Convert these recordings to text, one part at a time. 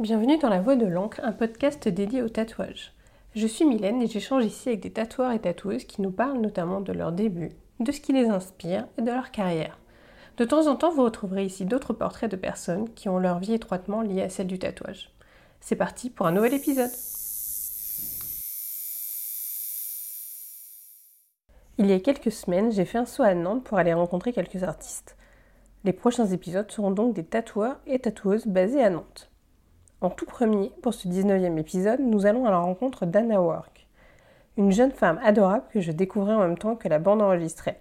Bienvenue dans La Voix de l'encre, un podcast dédié au tatouage. Je suis Mylène et j'échange ici avec des tatoueurs et tatoueuses qui nous parlent notamment de leur début, de ce qui les inspire et de leur carrière. De temps en temps, vous retrouverez ici d'autres portraits de personnes qui ont leur vie étroitement liée à celle du tatouage. C'est parti pour un nouvel épisode. Il y a quelques semaines, j'ai fait un saut à Nantes pour aller rencontrer quelques artistes. Les prochains épisodes seront donc des tatoueurs et tatoueuses basés à Nantes. En tout premier, pour ce 19e épisode, nous allons à la rencontre d'Anna Work, une jeune femme adorable que je découvrais en même temps que la bande enregistrée.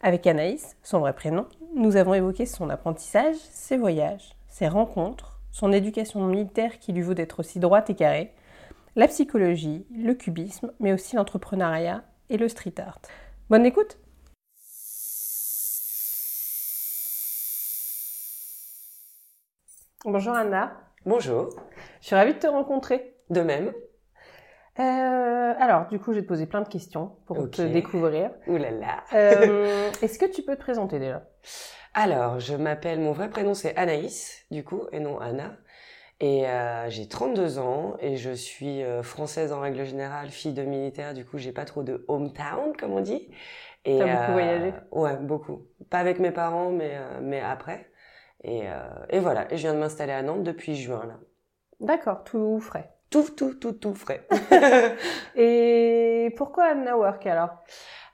Avec Anaïs, son vrai prénom, nous avons évoqué son apprentissage, ses voyages, ses rencontres, son éducation militaire qui lui vaut d'être aussi droite et carrée, la psychologie, le cubisme, mais aussi l'entrepreneuriat et le street art. Bonne écoute Bonjour Anna. Bonjour. Je suis ravie de te rencontrer. De même. Euh, alors, du coup, je vais te poser plein de questions pour te découvrir. Ouh là là. Euh, Est-ce que tu peux te présenter déjà? Alors, je m'appelle, mon vrai prénom c'est Anaïs, du coup, et non Anna. Et euh, j'ai 32 ans et je suis euh, française en règle générale, fille de militaire, du coup, j'ai pas trop de hometown, comme on dit. T'as beaucoup voyagé? Ouais, beaucoup. Pas avec mes parents, mais, mais après. Et, et voilà, et je viens de m'installer à Nantes depuis juin, là. D'accord, tout frais. Tout, tout, tout, tout frais. et pourquoi Anna Work alors?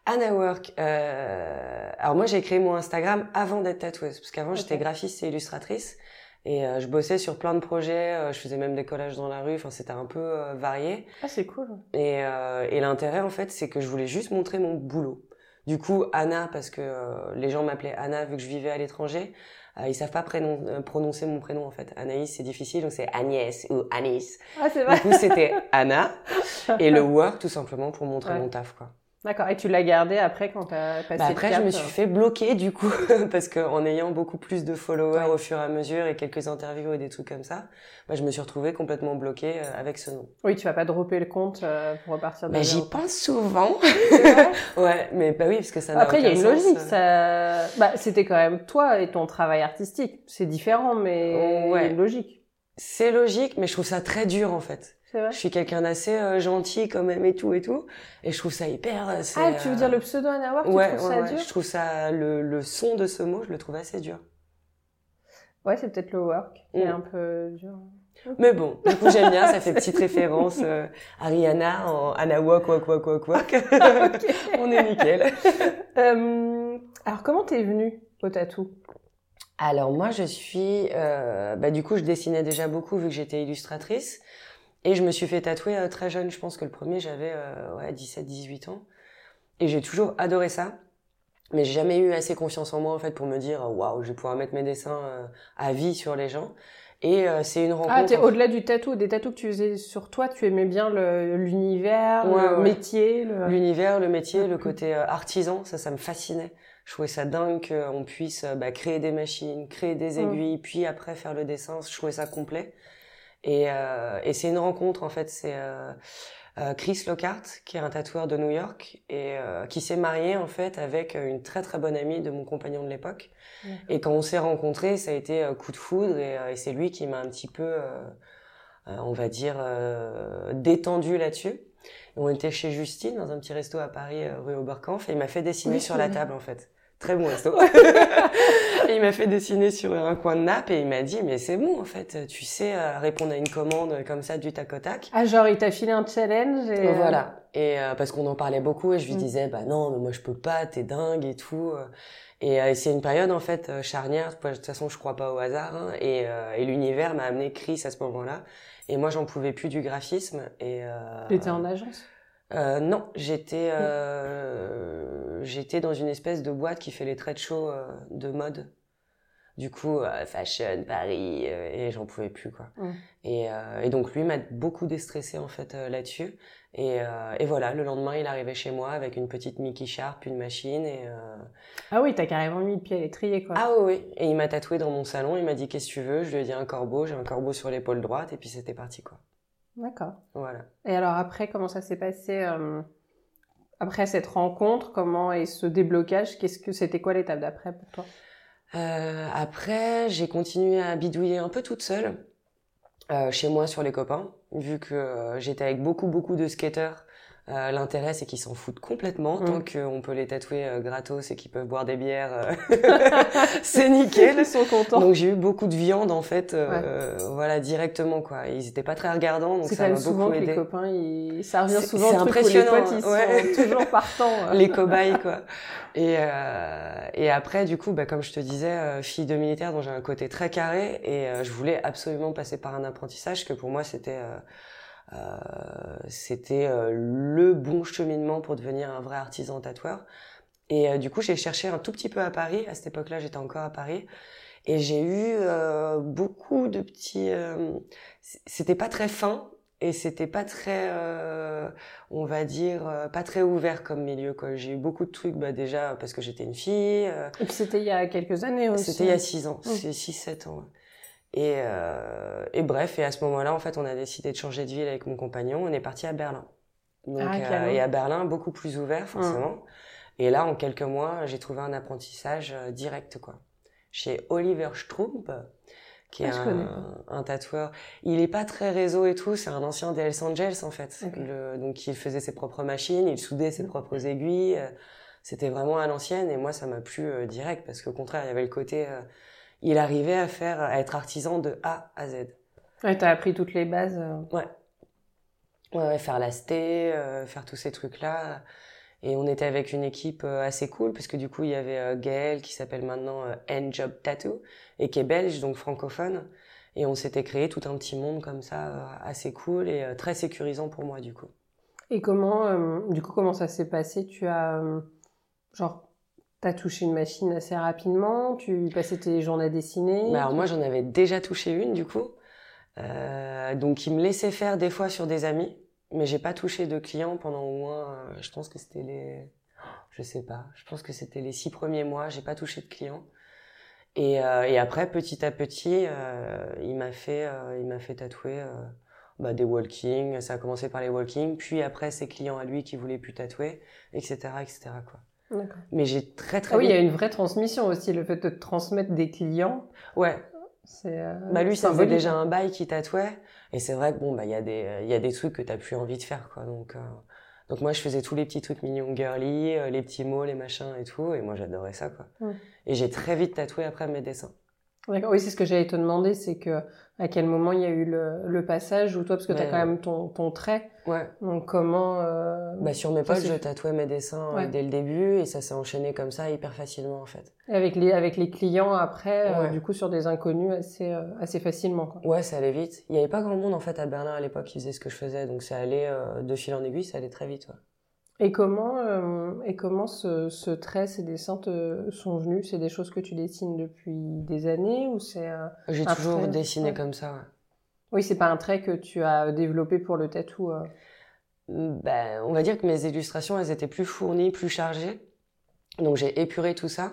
Anna Work, euh... alors moi j'ai créé mon Instagram avant d'être tatoueuse, parce qu'avant j'étais graphiste et illustratrice, et euh, je bossais sur plein de projets, euh, je faisais même des collages dans la rue, enfin c'était un peu euh, varié. Ah c'est cool. Et, euh, et l'intérêt en fait c'est que je voulais juste montrer mon boulot. Du coup Anna, parce que les gens m'appelaient Anna vu que je vivais à l'étranger, euh, ils savent pas prénom, euh, prononcer mon prénom en fait. Anaïs c'est difficile donc c'est Agnès ou Anis. Ah c'est vrai. Du coup c'était Anna et le work tout simplement pour montrer Ouais. mon taf quoi. D'accord. Et tu l'as gardé après quand t'as passé Bah le après cap, je me euh, suis fait bloquer du coup parce que en ayant beaucoup plus de followers Ouais. au fur et à mesure et quelques interviews et des trucs comme ça, bah, je me suis retrouvée complètement bloquée euh, avec ce nom. Oui, tu vas pas dropper le compte euh, pour repartir de Mais j'y zéro. pense souvent. Vrai ouais, mais bah oui parce que ça Après, il y a une logique. Ça... Bah, c'était quand même toi et ton travail artistique. C'est différent, mais il y a une logique. C'est logique, mais je trouve ça très dur en fait. Vrai. Je suis quelqu'un d'assez euh, gentil quand même et tout et tout, et je trouve ça hyper. euh, Ah, tu veux euh, dire le pseudo Anna Work, Ouais, tu trouves ouais, ça ouais, dur je trouve ça le, le son de ce mot, je le trouve assez dur. Ouais, c'est peut-être le work qui est Mm. un peu dur. Mais bon, du coup j'aime bien, ça fait petite référence euh, à Rihanna en Anna Walk Walk Walk Walk Walk. On est nickel. Euh, alors, comment t'es venue au tatou Alors moi je suis, euh, bah du coup je dessinais déjà beaucoup vu que j'étais illustratrice et je me suis fait tatouer euh, très jeune. Je pense que le premier j'avais euh, ouais 17-18 ans et j'ai toujours adoré ça. Mais j'ai jamais eu assez confiance en moi en fait pour me dire waouh je vais pouvoir mettre mes dessins euh, à vie sur les gens. Et euh, c'est une rencontre. Ah, t'es en au-delà du tatou, des tatous que tu faisais sur toi, tu aimais bien le- l'univers, Ouais, le ouais. métier. L'univers, le métier, le côté euh, artisan, ça, ça me fascinait. Je trouvais ça dingue qu'on puisse euh, bah, créer des machines, créer des Mm. aiguilles, puis après faire le dessin. Je trouvais ça complet. Et, euh, et c'est une rencontre, en fait. C'est euh, euh, Chris Lockhart, qui est un tatoueur de New York, et euh, qui s'est marié, en fait, avec une très très bonne amie de mon compagnon de l'époque. Et quand on s'est rencontrés, ça a été euh, coup de foudre, et, euh, et c'est lui qui m'a un petit peu, euh, euh, on va dire, euh, détendu là-dessus. On était chez Justine, dans un petit resto à Paris, euh, rue Oberkampf, et il m'a fait dessiner Oui, sur la table, en fait. Très bon resto. il m'a fait dessiner sur un coin de nappe, et il m'a dit, mais c'est bon, en fait, tu sais euh, répondre à une commande comme ça, du tac au tac. Ah, genre, il t'a filé un challenge et... Et voilà. Et euh, parce qu'on en parlait beaucoup et je lui Mm. disais bah non mais moi je peux pas, t'es dingue et tout. Et euh, c'est une période en fait euh, charnière. De toute façon je crois pas au hasard hein, et, euh, et l'univers m'a amené Chris à ce moment-là. Et moi j'en pouvais plus du graphisme et. Euh, T'étais en agence? euh, non, j'étais euh, j'étais dans une espèce de boîte qui fait les trade shows euh, de mode. Du coup, euh, fashion, Paris, euh, et j'en pouvais plus quoi. Et, euh, et donc lui m'a beaucoup déstressé en fait euh, là-dessus. Et, et voilà, le lendemain, il arrivait chez moi avec une petite Mickey Sharp, une machine et Ah oui, t'as carrément mis le pied à l'étrier, quoi. ah oui, oui. Et il m'a tatoué dans mon salon. Il m'a dit qu'est-ce que tu veux? Je lui ai dit un corbeau. J'ai un corbeau sur l'épaule droite et puis c'était parti quoi. D'accord. Voilà. Et alors après, comment ça s'est passé après cette rencontre Comment et ce déblocage? Qu'est-ce que c'était quoi l'étape d'après pour toi? Euh, après, j'ai continué à bidouiller un peu toute seule. euh, chez moi sur les copains, vu que euh, j'étais avec beaucoup beaucoup de skateurs euh, L'intérêt, c'est qu'ils s'en foutent complètement. Tant qu'on peut les tatouer euh, gratos et qu'ils peuvent boire des bières, euh, c'est nickel. Ils sont contents. Donc j'ai eu beaucoup de viande en fait, euh, voilà directement quoi. Ils étaient pas très regardants, donc ça m'a beaucoup aidé. Les copains, ils... ça revient souvent. C'est impressionnant. les potes, ils ouais. sont toujours partants. les cobayes quoi. Et et après du coup, bah, comme je te disais, fille de militaire, dont j'ai un côté très carré et je voulais absolument passer par un apprentissage que pour moi c'était euh, c'était euh, le bon cheminement pour devenir un vrai artisan tatoueur. Et euh, du coup, j'ai cherché un tout petit peu à Paris. À cette époque-là, j'étais encore à Paris. Et j'ai eu beaucoup de petits... c'était pas très fin, et c'était pas très euh, on va dire pas très ouvert comme milieu quoi j'ai eu beaucoup de trucs bah déjà parce que j'étais une fille et puis c'était il y a quelques années aussi c'était il y a six ans mmh. c'est six sept ans et, euh, et bref, et à ce moment-là, en fait, on a décidé de changer de ville avec mon compagnon. On est parti à Berlin. Donc, ah, euh, et à Berlin, beaucoup plus ouvert, forcément. Hum. Et là, en quelques mois, j'ai trouvé un apprentissage euh, direct, quoi. Chez Oliver Strump, qui est ah, un, un, tatoueur. Il est pas très réseau et tout, c'est un ancien des Hells Angels, en fait. Le, donc, il faisait ses propres machines, il soudait ses propres aiguilles. C'était vraiment à l'ancienne, et moi, ça m'a plu euh, direct, parce qu'au contraire, il y avait le côté il arrivait à faire, à être artisan de A à Z. Ouais, t'as appris toutes les bases. Euh. Ouais. Ouais, faire la euh, faire tous ces trucs-là. Et on était avec une équipe euh, assez cool, parce que du coup, il y avait Gaël, qui s'appelle maintenant N-Job Tattoo, et qui est belge, donc francophone. Et on s'était créé tout un petit monde comme ça, assez cool et très sécurisant pour moi, du coup. Et comment, du coup, comment ça s'est passé? Tu as, genre, T'as touché une machine assez rapidement Tu passais tes journées à dessiner bah, Alors moi, j'en avais déjà touché une, du coup. Euh, donc, ils me laissaient faire des fois sur des amis. Mais j'ai pas touché de clients pendant au moins... Euh, je pense que c'était les... Je sais pas. Je pense que c'était les six premiers mois. J'ai pas touché de clients. Et, euh, et après, petit à petit, il m'a fait, il m'a fait tatouer bah, des walking. Ça a commencé par les walking, puis après ses clients à lui qui voulaient plus tatouer, etc., etc. Quoi. Mais j'ai très très. Ah oui, il y a une vraie transmission aussi, le fait de transmettre des clients. Ouais. C'est. Euh, bah lui, ça faisait déjà un bail qui tatouait, et c'est vrai que bon bah il y a des il y a des trucs que t'as plus envie de faire quoi, donc. Euh, donc moi je faisais tous les petits trucs mignons girly, euh, les petits mots, les machins et tout, et moi j'adorais ça quoi. Et j'ai très vite tatoué après mes dessins. D'accord. Oui, c'est ce que j'allais te demander, c'est que à quel moment il y a eu le, le passage ou toi parce que tu as quand même ton, ton trait. Ouais. Donc comment euh... Bah sur mes poches, je tatouais mes dessins euh, dès le début et ça s'est enchaîné comme ça hyper facilement en fait. Et avec les avec les clients après euh, du coup sur des inconnus assez euh, assez facilement quoi. Ouais, ça allait vite. Il y avait pas grand monde en fait à Berlin à l'époque qui faisait ce que je faisais donc ça allait de fil en aiguille, ça allait très vite. Et comment, euh, et comment ce, ce, trait, ces dessins te sont venus C'est des choses que tu dessines depuis des années ou c'est euh, J'ai toujours dessiné comme ça. Ouais. Oui, c'est pas un trait que tu as développé pour le tatou. Euh? Ben, on va dire que mes illustrations, elles étaient plus fournies, plus chargées. Donc j'ai épuré tout ça.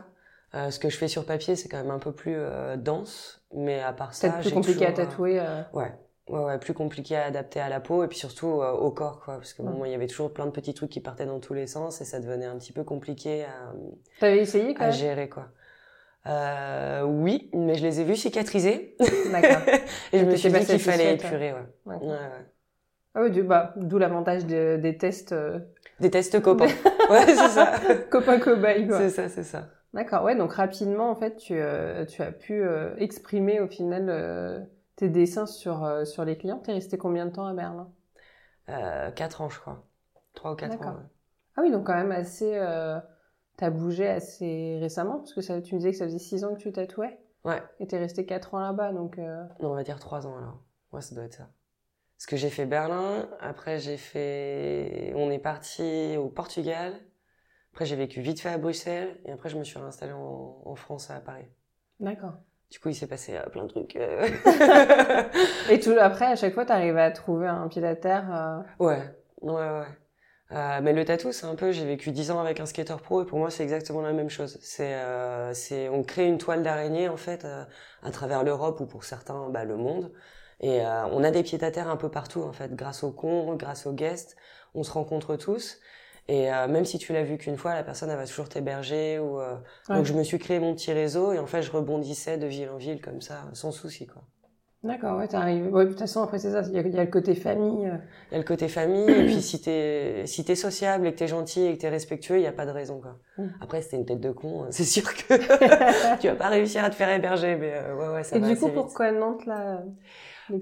Euh, ce que je fais sur papier, c'est quand même un peu plus dense, mais à part ça, c'est plus compliqué à tatouer. Ouais, Ouais, ouais, plus compliqué à adapter à la peau et puis surtout euh, au corps, quoi. Parce que bon, il y avait toujours plein de petits trucs qui partaient dans tous les sens et ça devenait un petit peu compliqué à, T'avais essayé, quoi à gérer, quoi. Euh, oui, mais je les ai vus cicatriser. D'accord. et je me suis dit qu'il fallait épurer, ouais. ouais. ouais, Ah oui, bah, d'où l'avantage de, des tests. Euh... Des tests copains. ouais, c'est ça. Copain cobaye, quoi. C'est ça, c'est ça. D'accord, ouais, donc rapidement, en fait, tu, euh, tu as pu euh, exprimer au final tes dessins sur, euh, sur les clients? T'es resté combien de temps à Berlin? Euh, 4 ans, je crois. 3 ou 4 ans. Ah oui, donc quand même assez... Euh, t'as bougé assez récemment, parce que ça, tu me disais que ça faisait 6 ans que tu tatouais. Ouais. Et t'es resté 4 ans là-bas, donc... Euh... Non, on va dire 3 ans alors. Ouais, ça doit être ça. Parce que j'ai fait Berlin, après j'ai fait... On est parti au Portugal, après j'ai vécu vite fait à Bruxelles, et après je me suis réinstallé en, en France, à Paris. D'accord. Du coup, il s'est passé euh, plein de trucs. Euh. et tout après, à chaque fois, t'arrives à trouver un pied à terre. Euh... Ouais, ouais, ouais. Euh, mais le tatou, c'est un peu, j'ai vécu dix ans avec un skater pro et pour moi, c'est exactement la même chose. C'est, euh, c'est, on crée une toile d'araignée en fait à travers l'Europe ou pour certains, bah, le monde. Et on a des pieds à terre un peu partout en fait, grâce aux cons, grâce aux guests. On se rencontre tous. Et euh, même si tu l'as vu qu'une fois, la personne elle va toujours t'héberger. Ou euh... donc je me suis créé mon petit réseau et en fait je rebondissais de ville en ville comme ça, sans souci quoi. D'accord, ouais, t'arrives. Ouais, de toute façon, après, c'est ça. Il y, a, il y, a le côté famille. euh. Il y a le côté famille, et puis si t'es si t'es sociable et que t'es gentil et que t'es respectueux, il y a pas de raison quoi. Mm. Après, t'es une tête de con, c'est sûr que tu vas pas réussir à te faire héberger, mais euh, ouais ouais ça Et va du coup, pourquoi Nantes, là?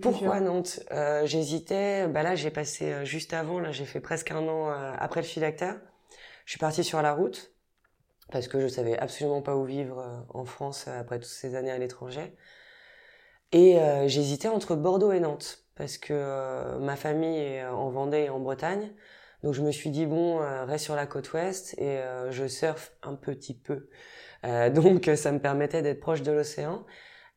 Pourquoi Nantes? Euh, J'hésitais. Bah là, j'ai passé euh, juste avant. Là, j'ai fait presque un an euh, après le phylactère. Je suis partie sur la route parce que je savais absolument pas où vivre euh, en France euh, après toutes ces années à l'étranger. Et euh, j'hésitais entre Bordeaux et Nantes parce que euh, ma famille est en Vendée et en Bretagne. Donc je me suis dit bon, euh, reste sur la côte ouest et euh, je surfe un petit peu. Euh, donc ça me permettait d'être proche de l'océan.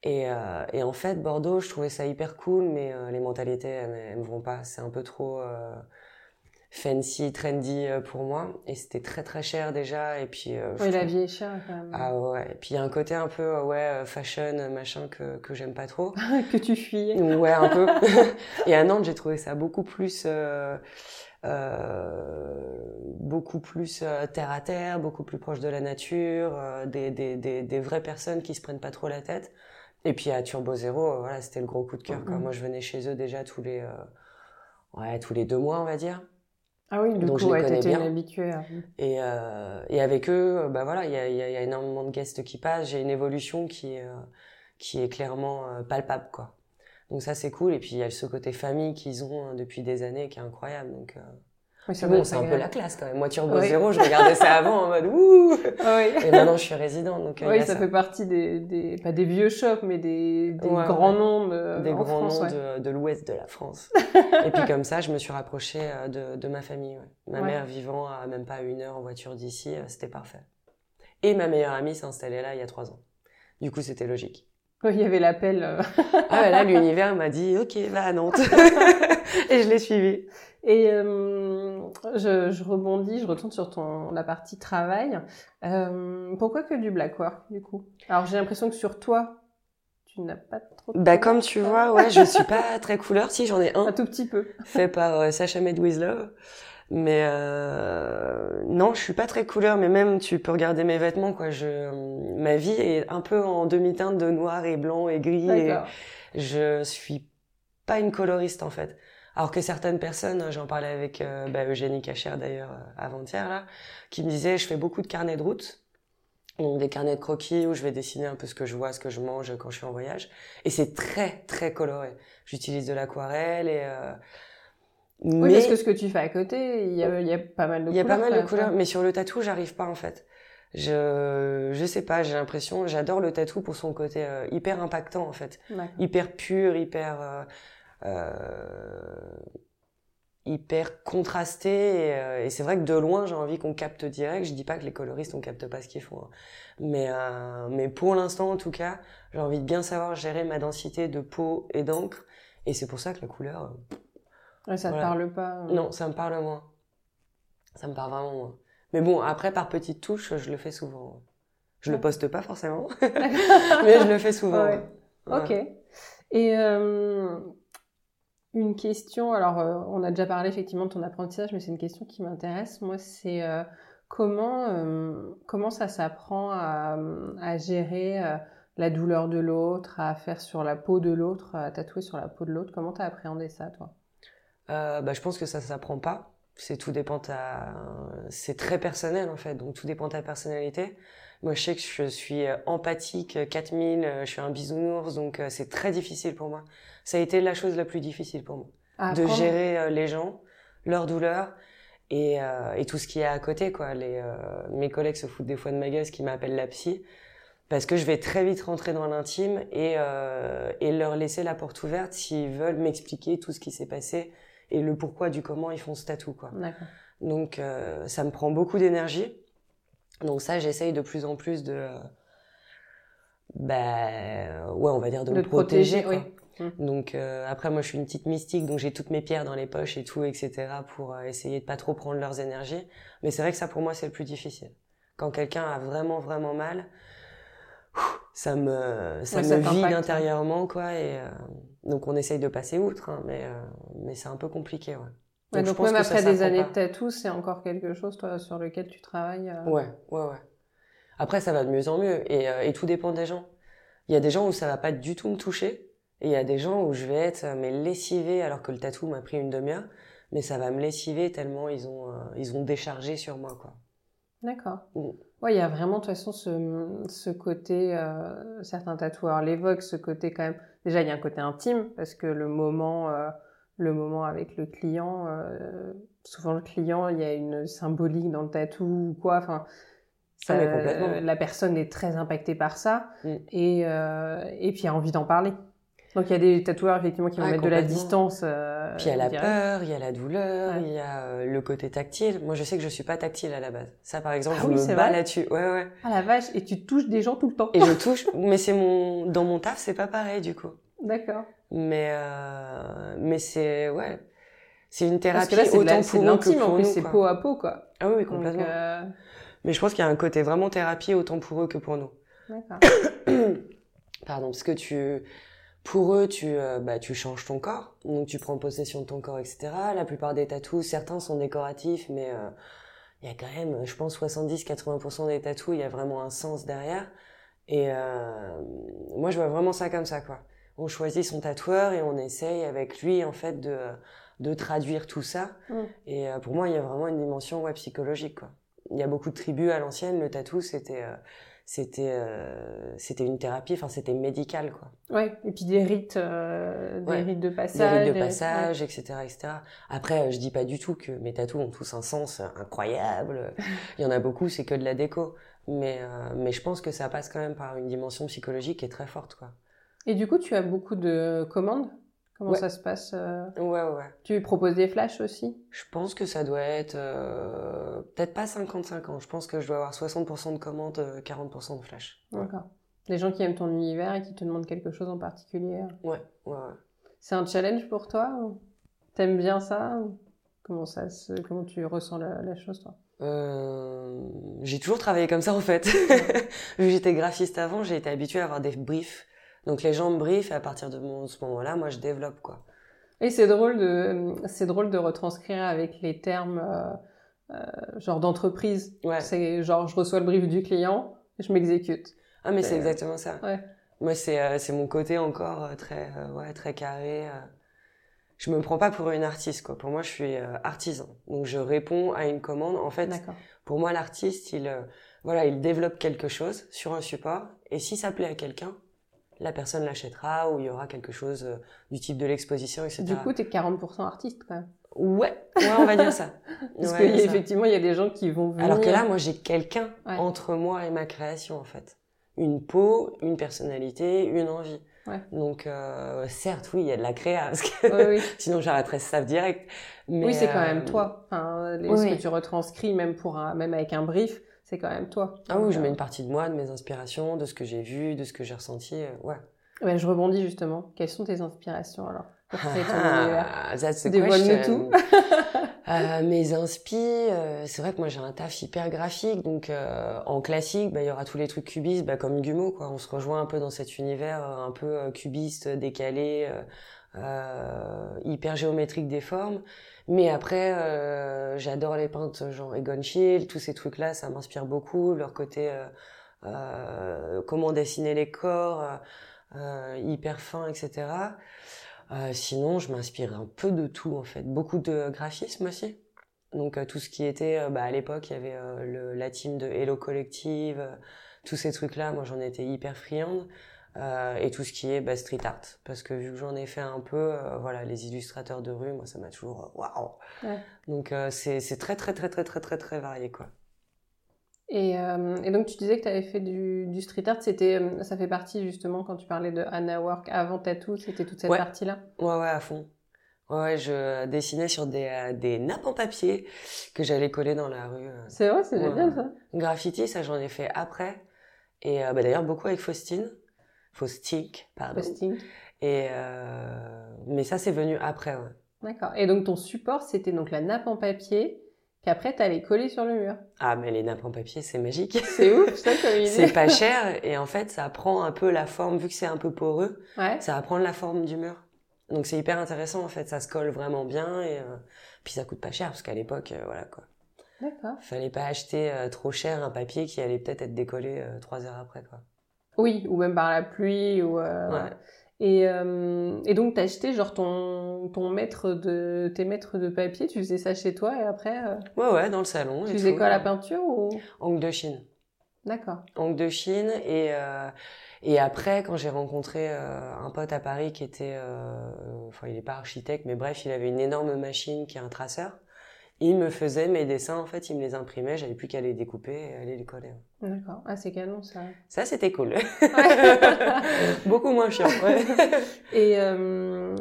Et, euh, et en fait, Bordeaux, je trouvais ça hyper cool, mais euh, les mentalités, elles, elles me vont pas. C'est un peu trop euh, fancy, trendy euh, pour moi. Et c'était très très cher déjà. Et puis, euh, Oui, la vie est chère, quand même. Ah ouais. Et puis il y a un côté un peu euh, ouais fashion machin que que j'aime pas trop. que tu fuyais. Ouais, un peu. et à Nantes, j'ai trouvé ça beaucoup plus, euh, euh, beaucoup plus euh, terre à terre, beaucoup plus proche de la nature, euh, des, des, des, des vraies personnes qui se prennent pas trop la tête. Et puis à Turbo Zéro, euh, voilà, c'était le gros coup de cœur. quoi. Mhm. Moi, je venais chez eux déjà tous les, euh, ouais, tous les deux mois, on va dire. Ah oui, du Donc, coup, ouais, t'étais habituée. à- Et, euh, et avec eux, euh, bah voilà, il y a, il y, a, il y a énormément de guests qui passent. J'ai une évolution qui est, euh, qui est clairement euh, palpable, quoi. Donc ça, c'est cool. Et puis il y a ce côté famille qu'ils ont euh, depuis des années qui est incroyable. Donc euh, Oui, c'est vrai, bon, c'est un peu la classe quand même. Moi, Turbo Oui. Zéro, je regardais ça avant en mode ouh. Oui. Et maintenant, je suis résident, donc euh, Oui, ça, ça. fait partie des, des, pas des vieux shops, mais des, des Ouais, grands noms de, des grands France, noms ouais. de, de l'ouest de la France. et puis comme ça, je me suis rapprochée euh, de, de ma famille. ouais. Ma mère vivant à même pas une heure en voiture d'ici, euh, c'était parfait. Et ma meilleure amie s'est installée là il y a trois ans. Du coup, c'était logique. Il y avait l'appel. euh. Ah ouais, là, l'univers m'a dit, ok, va à Nantes. et je l'ai suivi. Et euh, je, je rebondis, je retourne sur ton, la partie travail. Euh, pourquoi que du black work, du coup? Alors, j'ai l'impression que sur toi, tu n'as pas trop de Bah, comme tu vois, ouais, je suis pas très couleur. Si, j'en ai un. Un tout petit peu. fait par euh, Sacha Med With Love. Mais euh, non, je suis pas très couleur, mais même tu peux regarder mes vêtements, quoi. Je, ma vie est un peu en demi-teinte de noir et blanc et gris. Et je suis pas une coloriste en fait. Alors que certaines personnes, j'en parlais avec euh, bah, Eugénie Cachère d'ailleurs euh, avant-hier là, qui me disait je fais beaucoup de carnets de route. Donc des carnets de croquis où je vais dessiner un peu ce que je vois, ce que je mange quand je suis en voyage. Et c'est très très coloré. J'utilise de l'aquarelle et euh, Oui, mais parce que ce que tu fais à côté, il y a, il y a pas mal de il y a couleurs. pas mal de couleurs, ouais. mais sur le tatou, j'arrive pas en fait. Je je sais pas, j'ai l'impression, j'adore le tatou pour son côté euh, hyper impactant en fait, hyper pur, hyper euh, euh, hyper contrasté. Et, euh, et c'est vrai que de loin, j'ai envie qu'on capte direct. Je dis pas que les coloristes on capte pas ce qu'ils font, hein. mais euh, mais pour l'instant en tout cas, j'ai envie de bien savoir gérer ma densité de peau et d'encre. Et c'est pour ça que la couleur, Ouais, ça Voilà. parle pas. euh. non, ça me parle moins. Ça me parle vraiment moins. Mais bon, après, par petites touches, je le fais souvent. Je le Ouais. poste pas forcément, mais je le fais souvent. Ouais. Ok. Et euh, une question, alors euh, on a déjà parlé effectivement de ton apprentissage, mais c'est une question qui m'intéresse. Moi, c'est euh, comment, comment ça s'apprend à, à gérer la douleur de l'autre, à faire sur la peau de l'autre, à tatouer sur la peau de l'autre? Comment t'as appréhendé ça, toi? Euh, bah, je pense que ça s'apprend pas. C'est tout dépend ta... C'est très personnel en fait, donc tout dépend de ta personnalité. Moi, je sais que je suis euh, empathique, euh, 4000, euh, je suis un bisounours, donc euh, c'est très difficile pour moi. Ça a été la chose la plus difficile pour moi. De gérer euh, les gens, leurs douleurs et, euh, et tout ce qu'il y a à côté. Quoi. Les, euh, mes collègues se foutent des fois de ma gueule, ce qui m'appelle la psy, parce que je vais très vite rentrer dans l'intime et, euh, et leur laisser la porte ouverte s'ils veulent m'expliquer tout ce qui s'est passé et le pourquoi du comment ils font ce tatou. Quoi. Donc euh, ça me prend beaucoup d'énergie. Donc ça, j'essaye de plus en plus de... euh, bah, ouais, on va dire de, De me protéger. protéger, quoi. oui. Mm. Donc euh, après, moi, je suis une petite mystique, donc j'ai toutes mes pierres dans les poches et tout, etc. pour essayer de pas trop prendre leurs énergies. Mais c'est vrai que ça, pour moi, c'est le plus difficile. Quand quelqu'un a vraiment, vraiment mal, ça me, ça Ouais, me ça vide t'impacte, intérieurement, quoi. Et euh, donc on essaye de passer outre, hein, mais euh, mais c'est un peu compliqué, ouais. Ouais, je donc pense même que ça après des années de tatou, c'est encore quelque chose, toi, sur lequel tu travailles. euh, Ouais, ouais, ouais. Après, ça va de mieux en mieux. Et, euh, et tout dépend des gens. Il y a des gens où ça va pas du tout me toucher. Et il y a des gens où je vais être mais lessivée alors que le tatou m'a pris une demi-heure, mais ça va me lessiver tellement ils ont euh, ils ont déchargé sur moi quoi. D'accord. Mm. Ouais, il y a vraiment de toute façon ce, ce côté, euh, certains tatoueurs l'évoquent, ce côté quand même. Déjà, il y a un côté intime parce que le moment, euh, le moment avec le client, euh, souvent le client, il y a une symbolique dans le tatou ou quoi. Enfin, ça, Ah, la personne est très impactée par ça Mm. et et puis a envie d'en parler. Donc il y a des tatoueurs effectivement qui vont Ouais, mettre de la distance. euh, Puis il y a la peur, il y a la douleur, Ouais. il y a euh, le côté tactile. Moi, je sais que je suis pas tactile à la base. Ça, par exemple, Ah je oui, me bats là-dessus. Ouais, ouais. Ah la vache, et tu touches des gens tout le temps. Et je touche, mais c'est mon, dans mon taf, c'est pas pareil du coup. D'accord. Mais, euh, mais c'est, ouais, c'est une Parce thérapie que là, c'est de la- autant pour eux que en pour plus, nous. c'est peau à peau, quoi. Ah oui, Donc, complètement. euh, Mais je pense qu'il y a un côté vraiment thérapie autant pour eux que pour nous. D'accord. Pardon, parce que tu, pour eux, tu, euh, bah, tu changes ton corps, donc tu prends possession de ton corps, etc. La plupart des tatous, certains sont décoratifs, mais euh, il y a quand même, je pense, 70-80% des tatous, il y a vraiment un sens derrière. Et euh, moi, je vois vraiment ça comme ça, quoi. On choisit son tatoueur et on essaye avec lui, en fait, de, de traduire tout ça. Mm. Et euh, pour moi, il y a vraiment une dimension ouais, psychologique, quoi. Il y a beaucoup de tribus à l'ancienne, le tatou, c'était... c'était euh, c'était une thérapie enfin c'était médical quoi Ouais, et puis des rites, euh, des Ouais. rites de des passage. rites de des- passage etc etc après euh, je dis pas du tout que mes tatous ont tous un sens incroyable il y en a beaucoup c'est que de la déco mais euh, mais je pense que ça passe quand même par une dimension psychologique qui est très forte quoi. Et du coup, tu as beaucoup de commandes? Comment Ouais. ça se passe euh ouais ouais Tu proposes des flashs aussi? Je pense que ça doit être euh, peut-être pas 50-50 je pense que je dois avoir 60% de commandes euh, 40% de flash ouais D'accord. Les gens qui aiment ton univers et qui te demandent quelque chose en particulier. ouais ouais, ouais. C'est un challenge pour toi ou T'aimes bien ça ou Comment ça se... Comment tu ressens la, la chose, toi? Euh, j'ai toujours travaillé comme ça en fait. Vu que j'étais graphiste avant, j'ai été habituée à avoir des briefs. Donc les gens me briefent et à partir de ce moment-là, moi je développe quoi. Et c'est drôle de, c'est drôle de retranscrire avec les termes euh, euh, genre d'entreprise. Ouais. C'est genre je reçois le brief du client, je m'exécute. Ah mais c'est C'est- exactement ça. Ouais. Moi c'est euh, c'est mon côté encore euh, très euh, ouais très carré. euh. Je me prends pas pour une artiste quoi. Pour moi je suis euh, artisan. Donc je réponds à une commande. En fait, pour moi l'artiste il euh, voilà il développe quelque chose sur un support et si ça plaît à quelqu'un, la personne l'achètera ou il y aura quelque chose euh, du type de l'exposition etc. Du coup, t'es 40% artiste quand même. Ouais, ouais, on va dire ça. Parce Ouais, que effectivement, il y a des gens qui vont venir. Alors que là, moi, j'ai quelqu'un Ouais. entre moi et ma création, en fait. Une peau, une personnalité, une envie. Ouais. Donc, euh, certes, oui, il y a de la créa, parce que Oui, oui. sinon j'arrêterais ce staff direct. Mais, Oui, c'est quand euh, même toi. Enfin, les- oui, ce que tu retranscris, même pour un- même avec un brief, c'est quand même toi. Ah oui, je euh, mets une partie de moi, de mes inspirations, de ce que j'ai vu, de ce que j'ai ressenti. euh, ouais. ouais, je rebondis justement. Quelles sont tes inspirations alors pour créer ton Ah, Dévoile-nous tout. Euh, mes inspi, euh, c'est vrai que moi j'ai un taf hyper graphique, donc euh, en classique, bah, il y aura tous les trucs cubistes, bah, comme Gumo, quoi. On se rejoint un peu dans cet univers euh, un peu euh, cubiste, décalé, euh, euh, hyper géométrique des formes. Mais après, euh, j'adore les peintres genre Egon Schiele, tous ces trucs-là, ça m'inspire beaucoup. Leur côté, euh, euh, comment dessiner les corps, euh, euh, hyper fin, etc. Euh, sinon, je m'inspire un peu de tout en fait, beaucoup de graphisme aussi. Donc euh, tout ce qui était, euh, bah, à l'époque, il y avait euh, le, la team de Hello Collective, euh, tous ces trucs-là. Moi, j'en étais hyper friande. Euh, et tout ce qui est bah, street art, parce que vu que j'en ai fait un peu, euh, voilà, les illustrateurs de rue, moi, ça m'a toujours euh, waouh. Ouais. Donc euh, c'est très très très très très très très varié quoi. Et, et donc tu disais que tu avais fait du, du street art, c'était, ça fait partie justement quand tu parlais de Anna Work avant Tattoo, c'était toute cette Ouais. partie-là? Ouais, ouais, à fond. Ouais, je dessinais sur des, des nappes en papier que j'allais coller dans la rue. C'est vrai, c'est Ouais. génial ça. Graffiti, ça j'en ai fait après. Et bah, d'ailleurs beaucoup avec Faustine. Faustique, pardon. Posting. Et euh, mais ça c'est venu après, ouais. D'accord. Et donc ton support, c'était donc la nappe en papier qu'après tu allais coller sur le mur. Ah mais les nappes en papier c'est magique. C'est ouf ça comme idée. c'est pas cher et en fait ça prend un peu la forme, vu que c'est un peu poreux, Ouais. ça va prendre la forme du mur. Donc c'est hyper intéressant en fait, ça se colle vraiment bien et euh, puis ça coûte pas cher parce qu'à l'époque, euh, voilà quoi. D'accord. Fallait pas acheter euh, trop cher un papier qui allait peut-être être décollé trois heures après quoi. Oui, ou même par la pluie ou. euh, Ouais. Et, euh, et donc, t'as acheté genre ton, ton mètre de, tes mètres de papier, tu faisais ça chez toi et après. euh, Ouais, ouais, dans le salon. tu et faisais tout. quoi, la peinture ou? Angle de Chine. D'accord. Angle de Chine et et après quand j'ai rencontré un pote à Paris qui était enfin il est pas architecte mais bref il avait une énorme machine qui est un traceur il me faisait mes dessins en fait il me les imprimait j'avais plus qu'à les découper et aller les coller D'accord. Ah, c'est canon ça. ça c'était cool Ouais. beaucoup moins chiant ouais. et euh,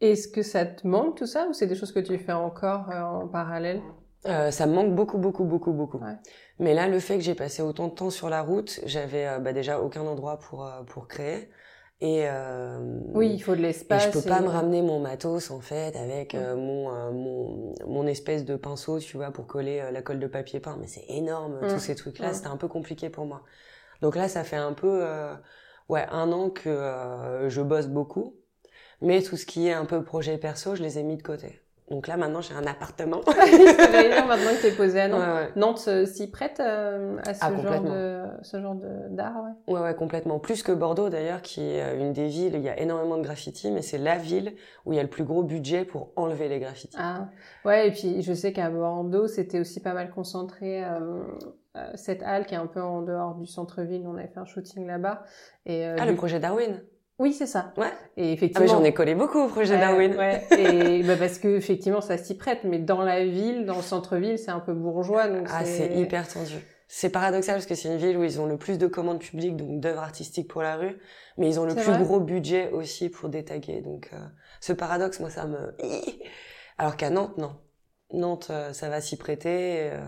est-ce que ça te manque tout ça ou c'est des choses que tu fais encore euh, en parallèle? Euh, ça me manque beaucoup, beaucoup, beaucoup, beaucoup. Ouais. Mais là, le fait que j'ai passé autant de temps sur la route, j'avais bah, déjà aucun endroit pour pour créer. Et euh, Oui, il faut de et l'espace. je peux pas et- me ramener mon matos en fait avec euh, mon, euh, mon mon espèce de pinceau, tu vois, pour coller euh, la colle de papier peint. Mais c'est énorme, Mm. tous ces trucs-là. Mm. C'était un peu compliqué pour moi. Donc là, ça fait un peu euh, ouais un an que euh, je bosse beaucoup, mais tout ce qui est un peu projet perso, je les ai mis de côté. Donc là, maintenant, j'ai un appartement. Dire maintenant que t'es posé à Nantes. Ouais, ouais. Nantes euh, s'y prête euh, à ce Ah, genre complètement. de ce genre de d'art, ouais. Ouais, ouais, complètement. Plus que Bordeaux, d'ailleurs, qui est euh, une des villes, il y a énormément de graffiti, mais c'est la ville où il y a le plus gros budget pour enlever les graffitis. Ah, ouais, et puis je sais qu'à Bordeaux, c'était aussi pas mal concentré. euh, euh, cette halle qui est un peu en dehors du centre-ville, on avait fait un shooting là-bas. Et, euh, Ah, du- le projet Darwin Oui, c'est ça. Ouais. Et Ah, mais effectivement. j'en ai collé beaucoup au projet Darwin. Ouais, et bah, parce que effectivement, ça s'y prête, mais dans la ville, dans le centre-ville, c'est un peu bourgeois, donc Ah, c'est hyper tendu. C'est paradoxal parce que c'est une ville où ils ont le plus de commandes publiques, donc d'œuvres artistiques pour la rue, mais ils ont le plus vrai gros budget aussi pour détaguer. Donc, euh, ce paradoxe, moi, ça me... Alors qu'à Nantes, non. Nantes, euh, ça va s'y prêter euh,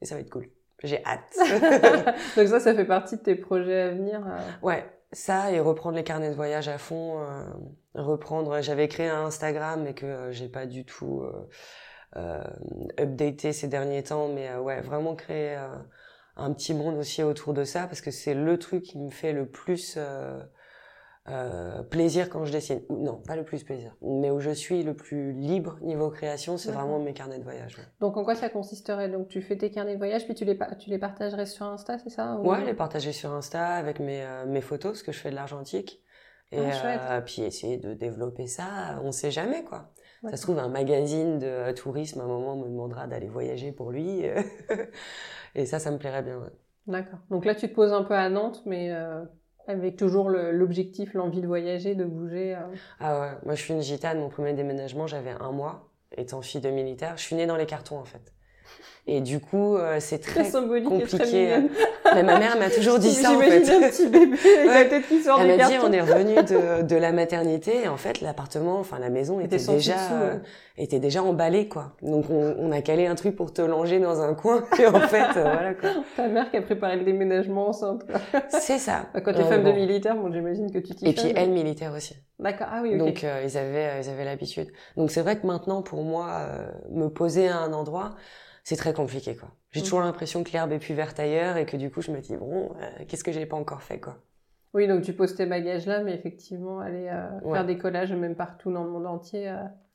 et ça va être cool. J'ai hâte. donc ça, ça fait partie de tes projets à venir. euh. Ouais, ça et reprendre les carnets de voyage à fond, euh, reprendre. J'avais créé un Instagram mais que j'ai pas du tout euh, euh, updaté ces derniers temps, mais euh, ouais, vraiment créer un petit monde aussi autour de ça parce que c'est le truc qui me fait le plus euh, plaisir quand je dessine. Non, pas le plus plaisir, mais où je suis le plus libre niveau création, c'est vraiment mes carnets de voyage. ouais. Donc en quoi ça consisterait? Donc tu fais tes carnets de voyage, puis tu les, tu les partagerais sur Insta, c'est ça? Ou- Ouais, les partager sur Insta avec mes, euh, mes photos, parce que je fais de l'argentique. Et Ah, chouette. euh, puis essayer de développer ça, on sait jamais quoi. Ça se trouve, un magazine de tourisme, à un moment, me demandera d'aller voyager pour lui. et ça, ça me plairait bien. ouais. D'accord. Donc là, tu te poses un peu à Nantes, mais euh, avec toujours l'objectif, l'envie de voyager, de bouger. euh. Ah ouais, moi je suis une gitane, mon premier déménagement, j'avais un mois, étant fille de militaire. Je suis née dans les cartons en fait. Et du coup, euh, c'est Très très symbolique et très compliqué. ma mère m'a toujours dit ça en fait. un petit bébé avec Ouais. la tête qui sort Elle m'a dit, on est revenu de, de la maternité et en fait, l'appartement, enfin la maison Était déjà, dessous, euh, ouais. était déjà emballée quoi. Donc on, on a calé un truc pour te longer dans un coin et en fait, euh, voilà quoi. Ta mère qui a préparé le déménagement enceinte. C'est ça. Quand t'es Euh, femme de bon. militaire, bon, j'imagine que tu t'y Et puis elle militaire aussi. D'accord. Ah oui. Donc euh, ils avaient, euh, ils avaient l'habitude. Donc c'est vrai que maintenant pour moi, euh, me poser à un endroit, c'est très compliqué quoi. J'ai Mm. toujours l'impression que l'herbe est plus verte ailleurs et que du coup je me dis bon, euh, qu'est-ce que j'ai pas encore fait quoi. Oui, donc tu poses tes bagages là, mais effectivement, aller Ouais. faire des collages même partout dans le monde entier.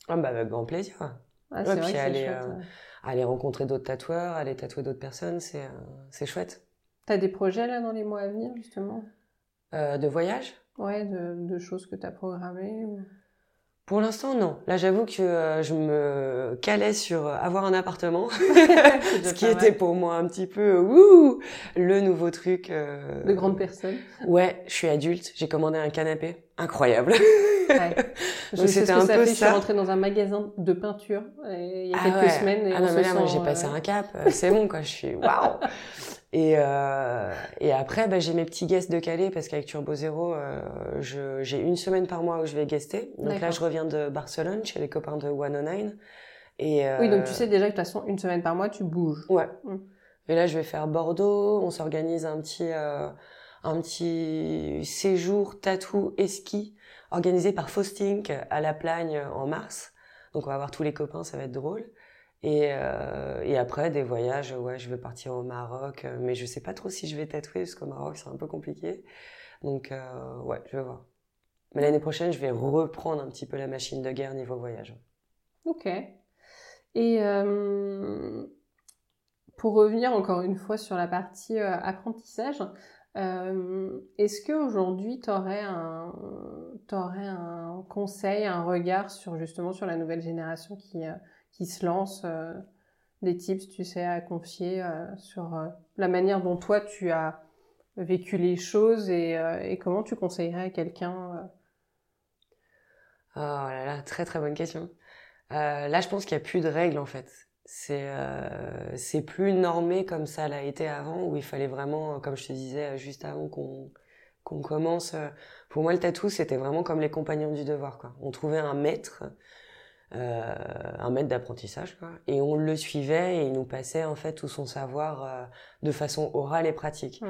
Ah bah avec grand plaisir. ah, Ouais, c'est puis aller, chouette. ouais. Aller rencontrer d'autres tatoueurs, aller tatouer d'autres personnes, c'est c'est chouette. T'as des projets là dans les mois à venir, justement? De voyage? Ouais, de, de choses que t'as programmées ou... Pour l'instant, non. Là, j'avoue que euh, je me calais sur euh, avoir un appartement, ce qui était pour moi un petit peu wouh, le nouveau truc. euh. De grandes personnes. Ouais, je suis adulte, j'ai commandé un canapé, incroyable. Ouais. Donc, c'était un ça peu fait. Je suis ça. rentrée dans un magasin de peinture il y a Ah quelques ouais. semaines. Et ah on non, mais là, moi, sent, j'ai passé un cap, c'est bon, quoi, je suis waouh. Et, euh, et après, bah, j'ai mes petits guests de Calais parce qu'avec Turbo Zero, euh, je- j'ai une semaine par mois où je vais guester. Donc là, je reviens de Barcelone chez les copains de 109. Et, euh, Oui, donc tu sais déjà que de toute façon, une semaine par mois, tu bouges. Ouais. Mm. Et là, je vais faire Bordeaux. On s'organise un petit, euh, un petit séjour tatou et ski organisé par Faustink à La Plagne en mars. Donc, on va voir tous les copains, ça va être drôle. Et, euh, et après, des voyages, ouais, je vais partir au Maroc, euh, mais je sais pas trop si je vais tatouer, parce qu'au Maroc, c'est un peu compliqué. Donc, euh, ouais, je vais voir. Mais l'année prochaine, je vais reprendre un petit peu la machine de guerre niveau voyage. Ok. Et pour revenir encore une fois sur la partie apprentissage, Est-ce qu'aujourd'hui, tu aurais un conseil, un regard sur justement sur la nouvelle génération qui, qui se lance des tips, tu sais, à confier sur la manière dont toi tu as vécu les choses et, et comment tu conseillerais à quelqu'un Oh là là, très très bonne question. Euh, là, je pense qu'il n'y a plus de règles en fait. C'est euh, c'est plus normé comme ça l'a été avant, où il fallait vraiment, comme je te disais juste avant qu'on qu'on commence. Euh, pour moi, le tatou, c'était vraiment comme les compagnons du devoir. Quoi. On trouvait un maître, euh, un maître d'apprentissage, quoi, et on le suivait et il nous passait en fait tout son savoir euh, de façon orale et pratique.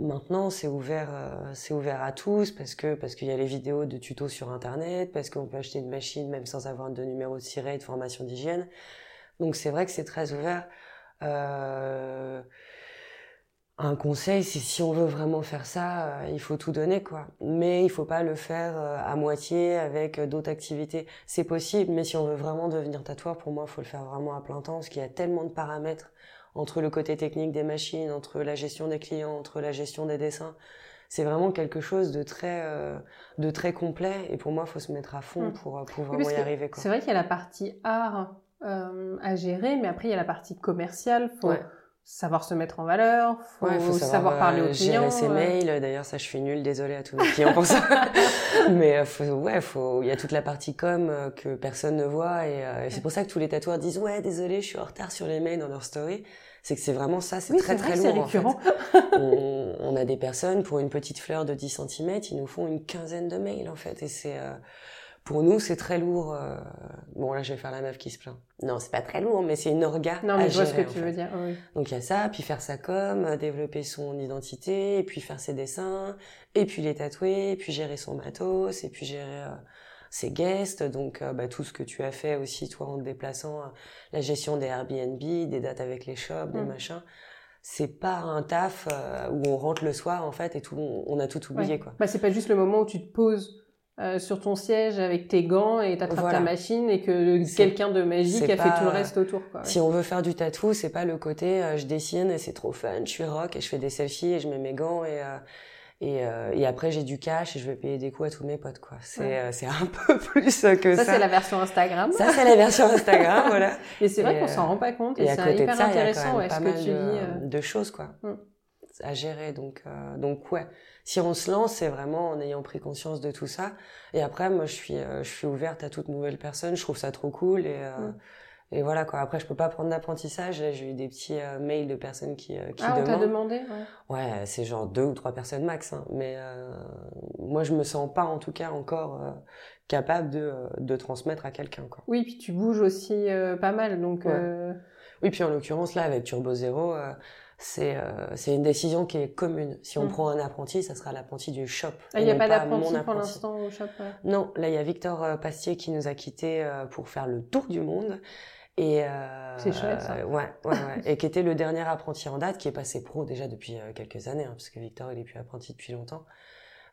Maintenant, c'est ouvert, euh, c'est ouvert à tous parce que parce qu'il y a les vidéos de tutos sur internet, parce qu'on peut acheter une machine même sans avoir de numéro de siret et de formation d'hygiène. Donc c'est vrai que c'est très ouvert. Euh, un conseil, c'est si on veut vraiment faire ça, euh, il faut tout donner quoi. Mais il faut pas le faire à moitié avec d'autres activités. C'est possible, mais si on veut vraiment devenir tatoueur, pour moi, il faut le faire vraiment à plein temps parce qu'il y a tellement de paramètres entre le côté technique des machines, entre la gestion des clients, entre la gestion des dessins. C'est vraiment quelque chose de très, euh, de très complet. Et pour moi, il faut se mettre à fond hmm. pour, euh, pour vraiment y arriver. C'est vrai qu'il y a la partie art euh, à gérer, mais après, il y a la partie commerciale. Faut savoir se mettre en valeur, faut, faut savoir, parler aux clients. Gérer ses mails. D'ailleurs, ça, je suis nulle. Désolée à tous mes clients pour ça. mais faut, ouais, faut, il y a toute la partie com que personne ne voit. Et, et c'est pour ça que tous les tatoueurs disent, ouais, désolé, je suis en retard sur les mails dans leur story c'est que c'est vraiment ça, c'est très très lourd. En fait. on, on, a des personnes pour une petite fleur de 10 cm, ils nous font une quinzaine de mails en fait, et c'est euh, pour nous c'est très lourd. Euh... Bon là je vais faire la meuf qui se plaint. Non c'est pas très lourd, mais c'est une orga. Non mais je vois ce que tu veux dire. Oui. Donc il y a ça, puis faire sa com, développer son identité, et puis faire ses dessins, et puis les tatouer, et puis gérer son matos, et puis gérer euh, ses guests, donc euh, bah, tout ce que tu as fait aussi toi en te déplaçant, euh, la gestion des Airbnb, des dates avec les shops, des mm. machins. C'est pas un taf euh, où on rentre le soir en fait et tout, on, a tout oublié quoi. Bah c'est pas juste le moment où tu te poses sur ton siège avec tes gants et t'attrapes voilà. ta machine et que quelqu'un de magique a fait tout le reste autour. Quoi, Si on veut faire du tatou, c'est pas le côté je dessine et c'est trop fun, je suis rock et je fais des selfies et je mets mes gants et et, euh, et après, j'ai du cash et je vais payer des coups à tous mes potes, quoi. C'est euh, c'est un peu plus que ça. Ça, c'est la version Instagram. Ça, c'est la version Instagram, voilà. Et c'est vrai qu'on s'en rend pas compte. Et, et c'est hyper ça, intéressant, ouais, ce que tu de, dis. Euh... de choses, quoi. Mm. À gérer. Donc, euh, donc, ouais. Si on se lance, c'est vraiment en ayant pris conscience de tout ça. Et après, moi, je suis, euh, je suis ouverte à toute nouvelle personne. Je trouve ça trop cool et, mm et voilà quoi. Après, je peux pas prendre d'apprentissage. J'ai eu des petits euh, mails de personnes qui, euh, qui ah, demandent. Ah, on t'a demandé. Ouais, ouais c'est genre deux ou trois personnes max. Hein. Mais euh, moi, je me sens pas en tout cas encore euh, capable de, de transmettre à quelqu'un quoi. Oui, puis tu bouges aussi pas mal, donc. Oui, puis en l'occurrence là, avec Turbo Zero. C'est c'est une décision qui est commune. Si on mm. prend un apprenti, ça sera l'apprenti du shop. Ah, il n'y a pas d'apprenti pour l'instant au shop. Non, là il y a Victor Pastier qui nous a quittés pour faire le tour du monde et euh, c'est chouette ça. Ouais, ouais, ouais. et qui était le dernier apprenti en date, qui est passé pro déjà depuis euh, quelques années, hein, parce que Victor il est plus apprenti depuis longtemps.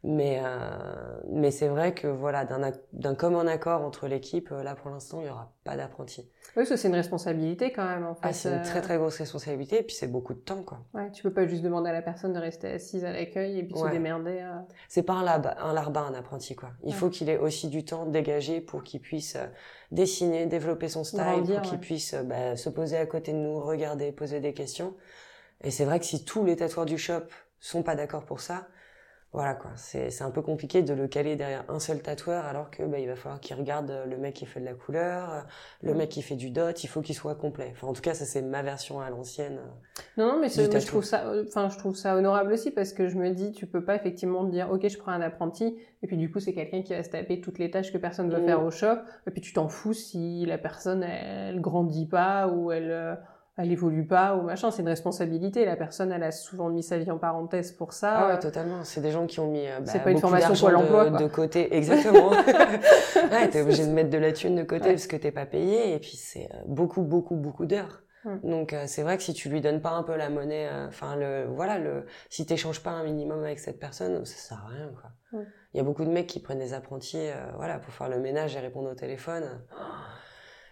Mais euh, mais c'est vrai que voilà, d'un d'un commun accord entre l'équipe, euh, là pour l'instant il y aura pas d'apprenti. Oui, ça c'est une responsabilité quand même en fait. Ah, c'est une très très grosse responsabilité, et puis c'est beaucoup de temps quoi. Ouais, tu peux pas juste demander à la personne de rester assise à l'accueil et puis se démerder. C'est pas un, lab, un larbin un apprenti quoi. Il faut qu'il ait aussi du temps dégagé pour qu'il puisse dessiner, développer son style, pour qu'il puisse euh, bah, se poser à côté de nous, regarder, poser des questions. Et c'est vrai que si tous les tatoueurs du shop sont pas d'accord pour ça, voilà quoi, c'est un peu compliqué de le caler derrière un seul tatoueur alors que bah, il va falloir qu'il regarde le mec qui fait de la couleur, euh, le mec qui fait du dot, il faut qu'il soit complet. Enfin en tout cas ça c'est ma version à l'ancienne. Non non mais, je trouve ça enfin je trouve ça honorable aussi parce que je me dis tu peux pas effectivement dire OK je prends un apprenti et puis du coup c'est quelqu'un qui va se taper toutes les tâches que personne ne veut faire au shop et puis tu t'en fous si la personne elle grandit pas ou elle euh, elle évolue pas ou machin, c'est une responsabilité. La personne, elle a souvent mis sa vie en parenthèse pour ça. Ah ouais, totalement. C'est des gens qui ont mis euh, bah, pas une formation pour l'emploi de, de, côté. Exactement. ouais, t'es obligé de mettre de la thune de côté parce que t'es pas payé et puis c'est euh, beaucoup, beaucoup, beaucoup d'heures. Donc euh, c'est vrai que si tu lui donnes pas un peu la monnaie, enfin le voilà le si t'échanges pas un minimum avec cette personne, ça sert à rien quoi. Il y a beaucoup de mecs qui prennent des apprentis, voilà, pour faire le ménage et répondre au téléphone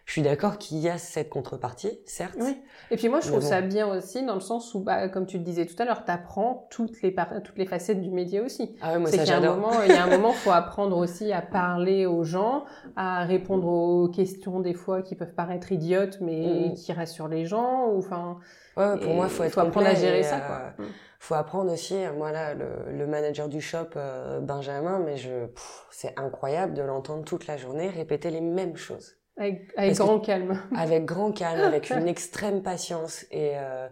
je suis d'accord qu'il y a cette contrepartie, certes. Oui. Et puis moi, je trouve ça bien aussi dans le sens où, bah, comme tu le disais tout à l'heure, tu apprends toutes les, toutes les facettes du métier aussi. Ah ouais, moi ça j'adore. Il y a un moment, il faut apprendre aussi à parler aux gens, à répondre aux questions des fois qui peuvent paraître idiotes, mais mm. qui rassurent les gens. Enfin. Ouais, pour moi, faut être faut apprendre à gérer ça. Quoi. Euh, mm. Faut apprendre aussi. Moi là, le, le manager du shop, euh, Benjamin, mais je, c'est incroyable de l'entendre toute la journée répéter les mêmes choses. Avec, grand calme. Avec grand calme, avec une extrême patience. Et, euh,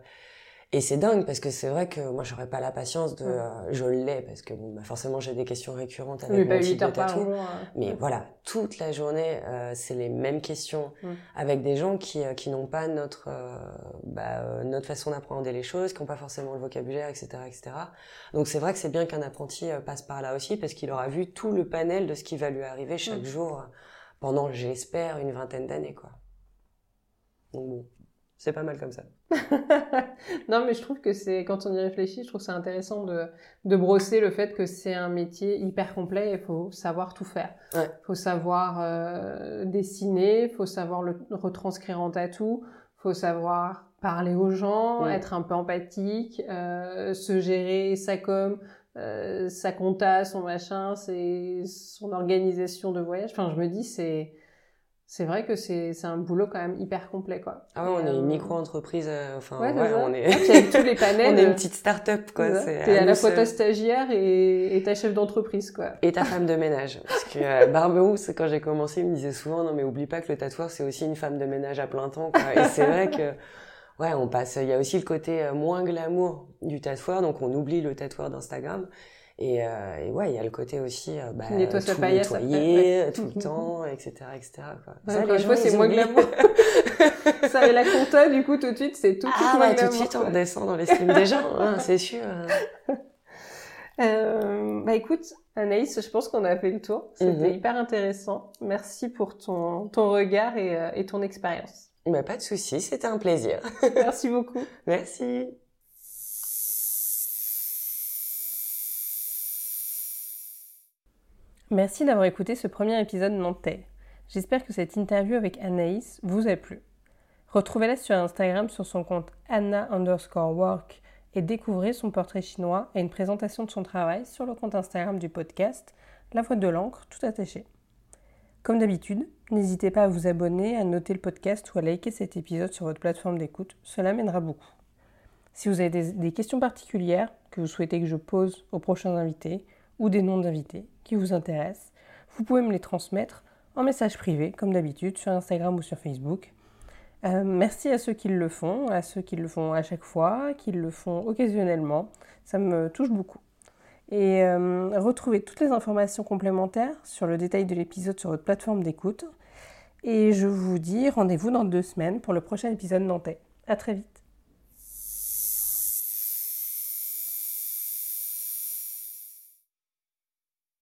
et c'est dingue parce que c'est vrai que moi, j'aurais pas la patience de... Euh, je l'ai parce que bon, bah, forcément, j'ai des questions récurrentes avec mon type de tatou. Hein. Mais voilà, toute la journée, euh, c'est les mêmes questions avec des gens qui, euh, qui n'ont pas notre, euh, bah, notre façon d'apprendre les choses, qui n'ont pas forcément le vocabulaire, etc. etc. Donc c'est vrai que c'est bien qu'un apprenti passe par là aussi parce qu'il aura vu tout le panel de ce qui va lui arriver chaque jour pendant, j'espère, une vingtaine d'années, quoi. Donc bon, c'est pas mal comme ça. non, mais je trouve que c'est, quand on y réfléchit, je trouve c'est intéressant de, de brosser le fait que c'est un métier hyper complet et il faut savoir tout faire. Il ouais. faut savoir euh, dessiner, il faut savoir le retranscrire en tatou, il faut savoir parler aux gens, être un peu empathique, euh, se gérer sa com, euh, sa compta, son machin, c'est son organisation de voyage. Enfin, je me dis, c'est c'est vrai que c'est un boulot quand même hyper complet quoi. Ah ouais, on est une euh, micro-entreprise, euh, enfin ouais, on est avec tous les panels. on est une petite start-up quoi. T'es à, la fois ta stagiaire et, et ta chef d'entreprise quoi. Et ta femme de ménage. Parce que euh, Barberousse, quand j'ai commencé, il me disait souvent non mais oublie pas que le tatoueur c'est aussi une femme de ménage à plein temps quoi. Et c'est vrai que ouais, on passe. Il y a aussi le côté euh, moins glamour du tatoueur, donc on oublie le tatoueur d'Instagram. Et, euh, et, ouais, il y a le côté aussi, euh, bah, Nettoie tout nettoyer tout le temps, etc., etc. Quoi. ça, les fois, c'est moins glamour. ça et la compta, du coup, tout de suite, c'est tout de suite ah, bah, tout de suite, on descend dans l'estime des gens, hein, c'est sûr. Euh, bah écoute, Anaïs, je pense qu'on a fait le tour. C'était mhm. hyper intéressant. Merci pour ton, ton regard et, euh, et ton expérience. Bah, pas de souci, c'était un plaisir. Merci beaucoup. Merci. Merci d'avoir écouté ce premier épisode nantais. J'espère que cette interview avec Anaïs vous a plu. Retrouvez-la sur Instagram sur son compte Anna underscore work et découvrez son portrait chinois et une présentation de son travail sur le compte Instagram du podcast La Voix de l'encre tout attaché. Comme d'habitude, n'hésitez pas à vous abonner, à noter le podcast ou à liker cet épisode sur votre plateforme d'écoute, cela mènera beaucoup. Si vous avez des, des questions particulières que vous souhaitez que je pose aux prochains invités ou des noms d'invités, qui vous intéressent, vous pouvez me les transmettre en message privé, comme d'habitude, sur Instagram ou sur Facebook. Euh, merci à ceux qui le font, à ceux qui le font à chaque fois, qui le font occasionnellement. Ça me touche beaucoup. Et euh, retrouvez toutes les informations complémentaires sur le détail de l'épisode sur votre plateforme d'écoute. Et je vous dis rendez-vous dans deux semaines pour le prochain épisode nantais. À très vite.